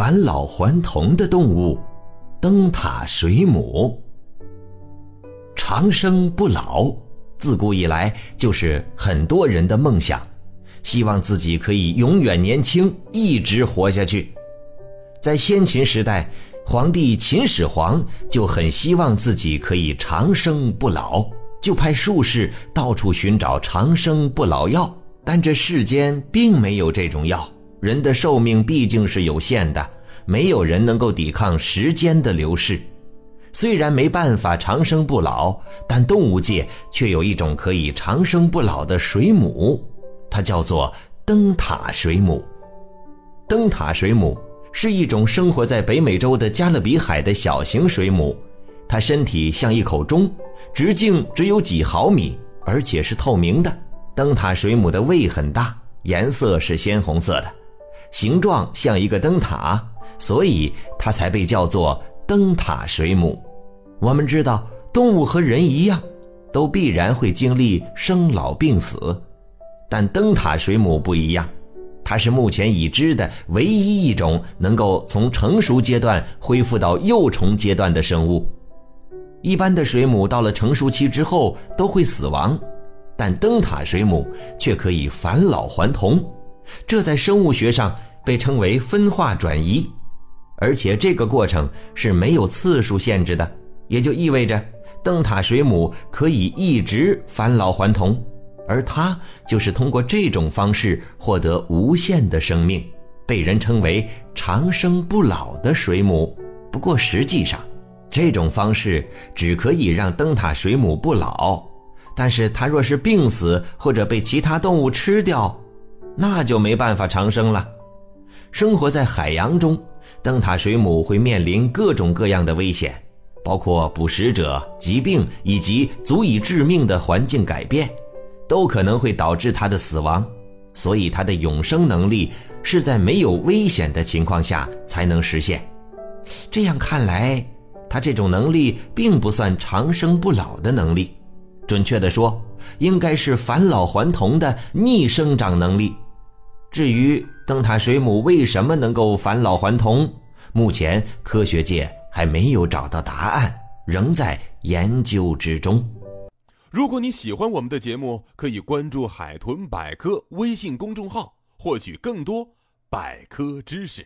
返老还童的动物——灯塔水母。长生不老，自古以来就是很多人的梦想，希望自己可以永远年轻，一直活下去。在先秦时代，皇帝秦始皇就很希望自己可以长生不老，就派术士到处寻找长生不老药。但这世间并没有这种药，人的寿命毕竟是有限的，没有人能够抵抗时间的流逝。虽然没办法长生不老，但动物界却有一种可以长生不老的水母，它叫做灯塔水母。灯塔水母是一种生活在北美洲的加勒比海的小型水母，它身体像一口钟，直径只有几毫米，而且是透明的。灯塔水母的胃很大，颜色是鲜红色的，形状像一个灯塔，所以它才被叫做灯塔水母。我们知道，动物和人一样，都必然会经历生老病死，但灯塔水母不一样，它是目前已知的唯一一种能够从成熟阶段恢复到幼虫阶段的生物。一般的水母到了成熟期之后都会死亡。但灯塔水母却可以返老还童，这在生物学上被称为分化转移，而且这个过程是没有次数限制的，也就意味着灯塔水母可以一直返老还童，而它就是通过这种方式获得无限的生命，被人称为长生不老的水母。不过实际上，这种方式只可以让灯塔水母不老。但是它若是病死或者被其他动物吃掉，那就没办法长生了。生活在海洋中，灯塔水母会面临各种各样的危险，包括捕食者、疾病以及足以致命的环境改变，都可能会导致它的死亡。所以它的永生能力是在没有危险的情况下才能实现。这样看来，它这种能力并不算长生不老的能力。准确的说，应该是返老还童的逆生长能力。至于灯塔水母为什么能够返老还童，目前科学界还没有找到答案，仍在研究之中。如果你喜欢我们的节目，可以关注“海豚百科”微信公众号，获取更多百科知识。